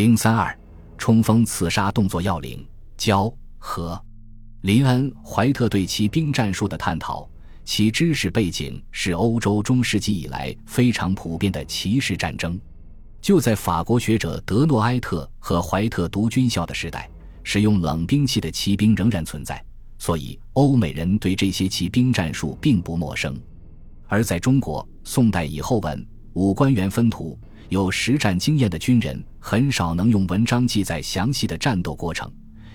零三二，冲锋刺杀动作要领：焦和林恩·怀特对骑兵战术的探讨，其知识背景是欧洲中世纪以来非常普遍的骑士战争。就在法国学者德诺埃特和怀特读军校的时代，使用冷兵器的骑兵仍然存在，所以欧美人对这些骑兵战术并不陌生。而在中国，宋代以后文武官员分图。有实战经验的军人很少能用文章记载详细的战斗过程，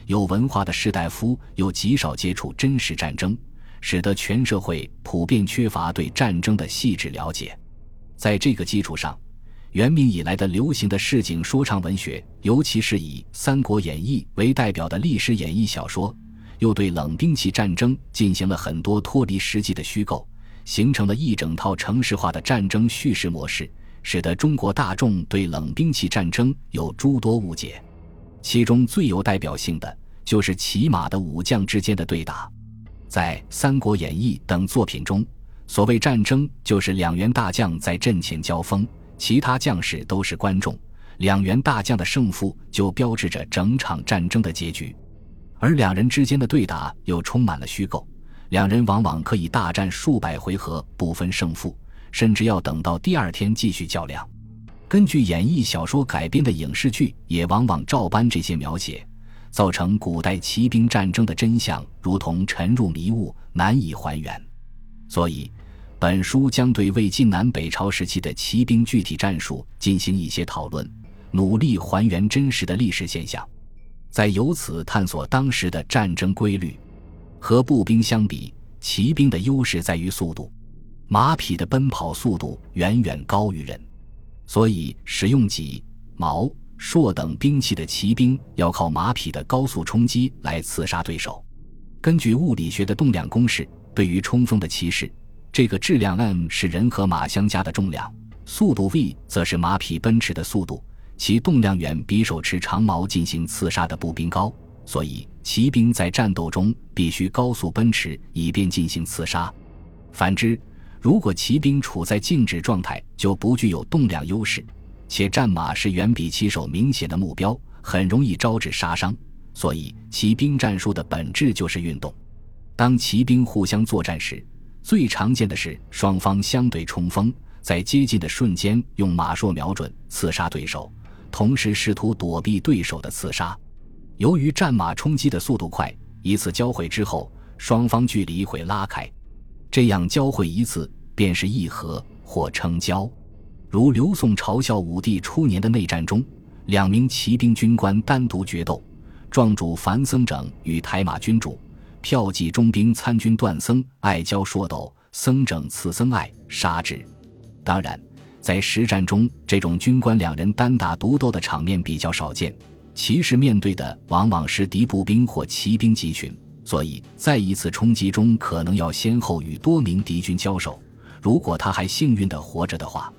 有文化的士大夫又极少接触真实战争，使得全社会普遍缺乏对战争的细致了解。在这个基础上，元明以来的流行的市井说唱文学，尤其是以《三国演义》为代表的历史演义小说，又对冷兵器战争进行了很多脱离实际的虚构，形成了一整套程式化的战争叙事模式。使得中国大众对冷兵器战争有诸多误解，其中最有代表性的就是骑马的武将之间的对打。在《三国演义》等作品中，所谓战争就是两员大将在阵前交锋，其他将士都是观众，两员大将的胜负就标志着整场战争的结局。而两人之间的对打又充满了虚构，两人往往可以大战数百回合不分胜负。甚至要等到第二天继续较量。根据演义小说改编的影视剧也往往照搬这些描写，造成古代骑兵战争的真相如同沉入迷雾，难以还原。所以，本书将对魏晋南北朝时期的骑兵具体战术进行一些讨论，努力还原真实的历史现象，再由此探索当时的战争规律。和步兵相比，骑兵的优势在于速度。马匹的奔跑速度远远高于人，所以使用戟、矛、槊等兵器的骑兵要靠马匹的高速冲击来刺杀对手。根据物理学的动量公式，对于冲锋的骑士，这个质量 m 是人和马相加的重量，速度 v 则是马匹奔驰的速度，其动量远比手持长矛进行刺杀的步兵高，所以骑兵在战斗中必须高速奔驰，以便进行刺杀。反之，如果骑兵处在静止状态，就不具有动量优势，且战马是远比骑手明显的目标，很容易招致杀伤。所以，骑兵战术的本质就是运动。当骑兵互相作战时，最常见的是双方相对冲锋，在接近的瞬间用马槊瞄准刺杀对手，同时试图躲避对手的刺杀。由于战马冲击的速度快，一次交汇之后，双方距离会拉开。这样交汇一次便是议和或称交，如刘宋朝孝武帝初年的内战中，两名骑兵军官单独决斗，壮主樊僧整与台马军主票骑中兵参军段僧爱交说斗，僧整刺僧爱杀之。当然，在实战中，这种军官两人单打独斗的场面比较少见，骑士面对的往往是敌步兵或骑兵集群。所以在一次冲击中，可能要先后与多名敌军交手。如果他还幸运地活着的话，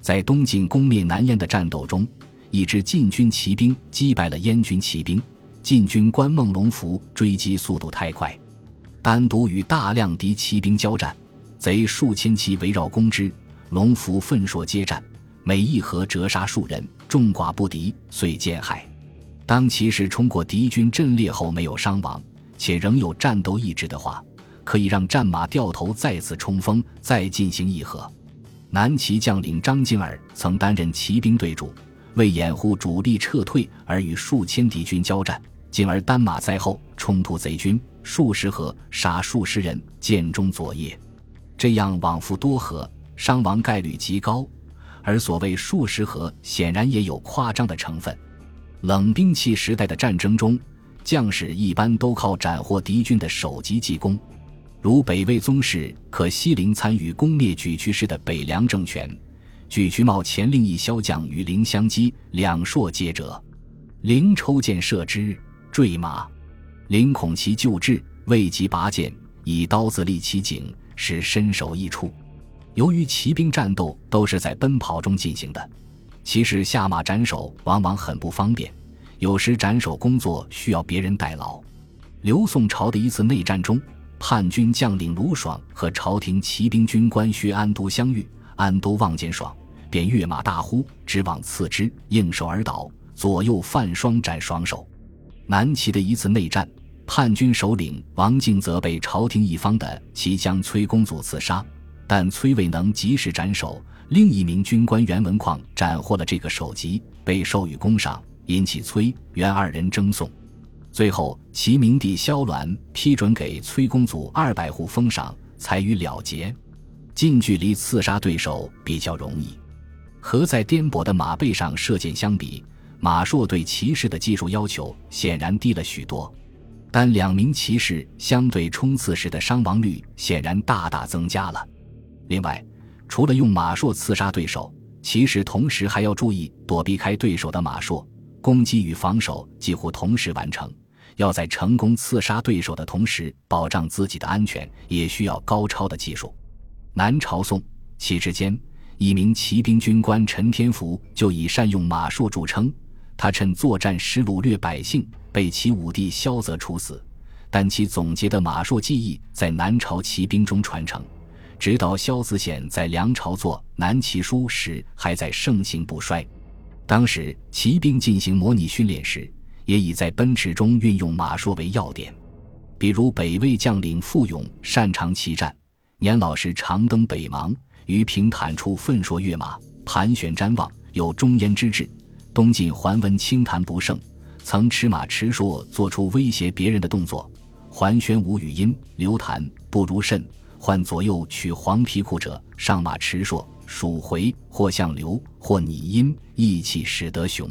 在东晋攻灭南燕的战斗中，一支晋军骑兵击败了燕军骑兵。晋军官孟龙符追击速度太快，单独与大量敌骑兵交战，贼数千骑围绕攻之，龙符奋硕接战，每一合折杀数人，众寡不敌，遂见害。当骑士冲过敌军阵列后，没有伤亡。且仍有战斗意志的话，可以让战马掉头再次冲锋，再进行议和。南齐将领张敬儿曾担任骑兵队主，为掩护主力撤退而与数千敌军交战。进而单马在后，冲突贼军数十合，杀数十人，剑中佐夜。这样往复多合，伤亡概率极高。而所谓数十合，显然也有夸张的成分。冷兵器时代的战争中。将士一般都靠斩获敌军的首级记功，如北魏宗室可西陵参与攻灭沮渠氏的北凉政权，沮渠茂前令一骁将与陵相击，两槊皆折，陵抽箭射之，坠马，陵恐其救治，未及拔剑，以刀子立其颈，使身首异处。由于骑兵战斗都是在奔跑中进行的，骑士下马斩首往往很不方便。有时斩首工作需要别人代劳。刘宋朝的一次内战中，叛军将领卢爽和朝廷骑兵军官薛安都相遇，安都望见爽，便跃马大呼，直往刺之，应手而倒。左右犯双斩双手。南齐的一次内战，叛军首领王敬则被朝廷一方的齐将崔公祖刺杀，但崔未能及时斩首。另一名军官袁文况斩获了这个首级，被授予功赏，引起崔袁二人争讼。最后，齐明帝萧鸾批准给崔公祖二百户封赏，才予了结。近距离刺杀对手比较容易，和在颠簸的马背上射箭相比，马槊对骑士的技术要求显然低了许多。但两名骑士相对冲刺时的伤亡率显然大大增加了。另外，除了用马槊刺杀对手，骑士同时还要注意躲避开对手的马槊，攻击与防守几乎同时完成。要在成功刺杀对手的同时保障自己的安全，也需要高超的技术。南朝宋齐之间，一名骑兵军官陈天福就以善用马术著称。他趁作战时掳掠百姓，被齐武帝萧泽处死。但其总结的马术技艺在南朝骑兵中传承，直到萧子显在梁朝做《南齐书》时还在盛行不衰。当时骑兵进行模拟训练时，也以在奔驰中运用马术为要点，比如北魏将领傅勇擅长骑战。年老时常登北邙，于平坦处奋硕跃马，盘旋瞻望，有中焉之志。东晋桓温轻谈不胜，曾持马持槊，做出威胁别人的动作。桓宣武语音刘谈不如甚，换左右取黄皮裤者，上马持槊，蜀回或向流，或拟音，意气使得雄。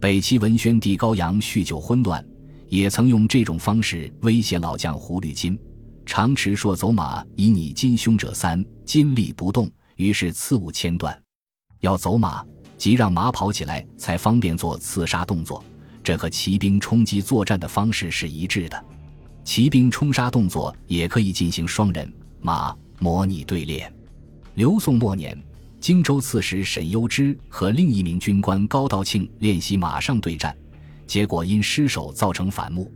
北齐文宣帝高阳酗酒昏乱，也曾用这种方式威胁老将胡律金。常持槊走马，以拟金凶者三，金立不动，于是刺物千段。要走马，即让马跑起来，才方便做刺杀动作。这和骑兵冲击作战的方式是一致的。骑兵冲杀动作也可以进行双人马模拟对练。刘宋末年，荆州刺史沈攸之和另一名军官高道庆练习马上对战，结果因失手造成反目。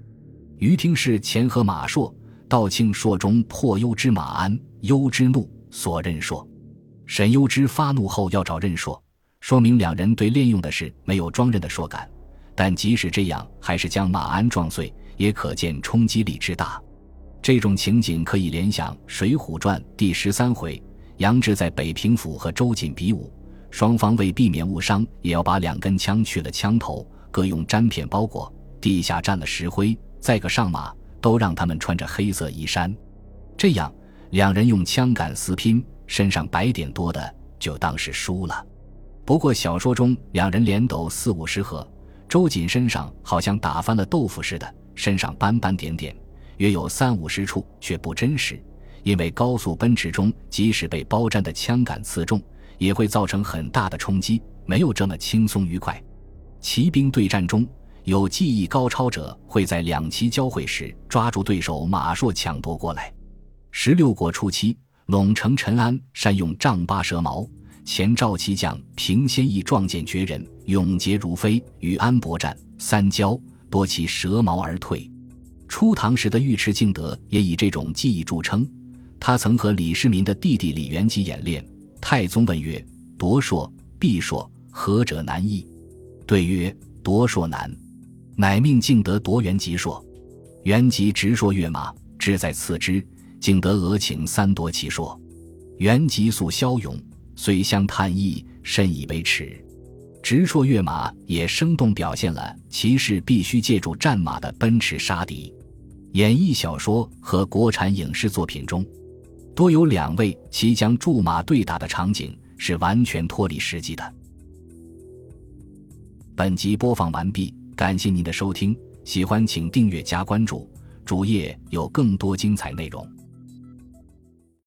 于听是前和马槊。道庆朔中破幽之马鞍，幽之怒，所任朔。沈幽之发怒后要找任硕，说明两人对练用的是没有装刃的槊杆。但即使这样，还是将马鞍撞碎，也可见冲击力之大。这种情景可以联想《水浒传》第十三回，杨志在北平府和周瑾比武，双方为避免误伤，也要把两根枪去了枪头，各用毡片包裹，地下沾了石灰，再个上马。都让他们穿着黑色衣衫，这样两人用枪杆厮拼，身上白点多的就当是输了。不过小说中两人连斗四五十合，周瑾身上好像打翻了豆腐似的，身上斑斑点点，约有三五十处，却不真实。因为高速奔驰中，即使被包粘的枪杆刺中，也会造成很大的冲击，没有这么轻松愉快。骑兵对战中。有技艺高超者会在两骑交汇时抓住对手马槊抢夺过来。十六国初期，陇城陈安善用丈八蛇矛，前赵骑将平先义撞见绝人，勇捷如飞，与安伯战三交，夺其蛇矛而退。初唐时的尉迟敬德也以这种技艺著称。他曾和李世民的弟弟李元吉演练。太宗问曰：“夺硕、必硕，何者难易？”对曰：“夺硕难。”乃命敬德夺元吉硕，元吉直说跃马，志在次之。敬德俄请三夺其硕，元吉素骁勇，虽相叹意，甚以为耻。直说跃马也生动表现了骑士必须借助战马的奔驰杀敌。演绎小说和国产影视作品中，多有两位骑将驻马对打的场景是完全脱离实际的。本集播放完毕。感谢您的收听，喜欢请订阅加关注，主页有更多精彩内容。